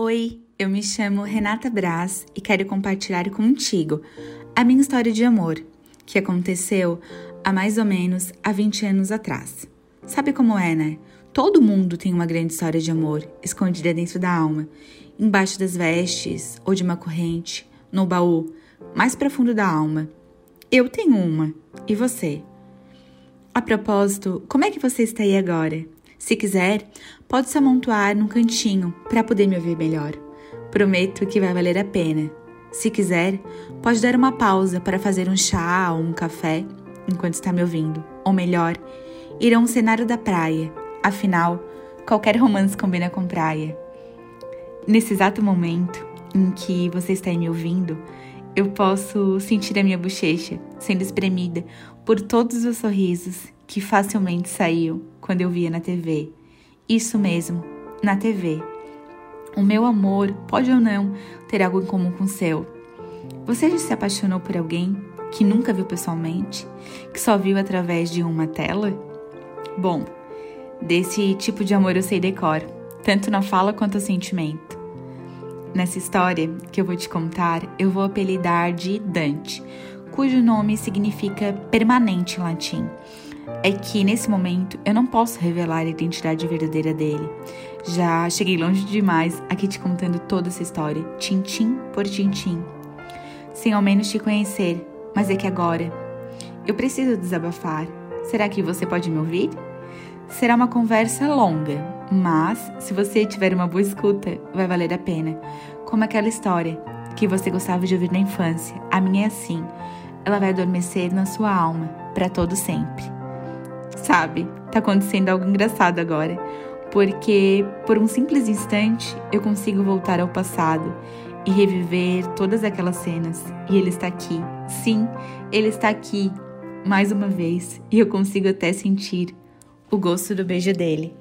Oi, eu me chamo Renata Braz e quero compartilhar contigo a minha história de amor, que aconteceu há mais ou menos há 20 anos atrás. Sabe como é, né? Todo mundo tem uma grande história de amor escondida dentro da alma, embaixo das vestes ou de uma corrente, no baú mais profundo da alma. Eu tenho uma, e você? A propósito, como é que você está aí agora? Se quiser, pode se amontoar num cantinho para poder me ouvir melhor. Prometo que vai valer a pena. Se quiser, pode dar uma pausa para fazer um chá ou um café enquanto está me ouvindo. Ou melhor, ir a um cenário da praia. Afinal, qualquer romance combina com praia. Nesse exato momento em que você está me ouvindo, eu posso sentir a minha bochecha sendo espremida por todos os sorrisos que facilmente saíam quando eu via na TV. Isso mesmo, na TV. O meu amor pode ou não ter algo em comum com o seu. Você já se apaixonou por alguém que nunca viu pessoalmente, que só viu através de uma tela? Bom, desse tipo de amor eu sei decor, tanto na fala quanto no sentimento. Nessa história que eu vou te contar, eu vou apelidar de Dante, cujo nome significa permanente em latim é que nesse momento eu não posso revelar a identidade verdadeira dele. Já cheguei longe demais aqui te contando toda essa história, tintim por tintim, sem ao menos te conhecer, mas é que agora eu preciso desabafar. Será que você pode me ouvir? Será uma conversa longa, mas se você tiver uma boa escuta, vai valer a pena. Como aquela história que você gostava de ouvir na infância. A minha é assim. Ela vai adormecer na sua alma para todo sempre. Sabe, tá acontecendo algo engraçado agora, porque por um simples instante eu consigo voltar ao passado e reviver todas aquelas cenas. E ele está aqui. Sim, ele está aqui mais uma vez e eu consigo até sentir o gosto do beijo dele.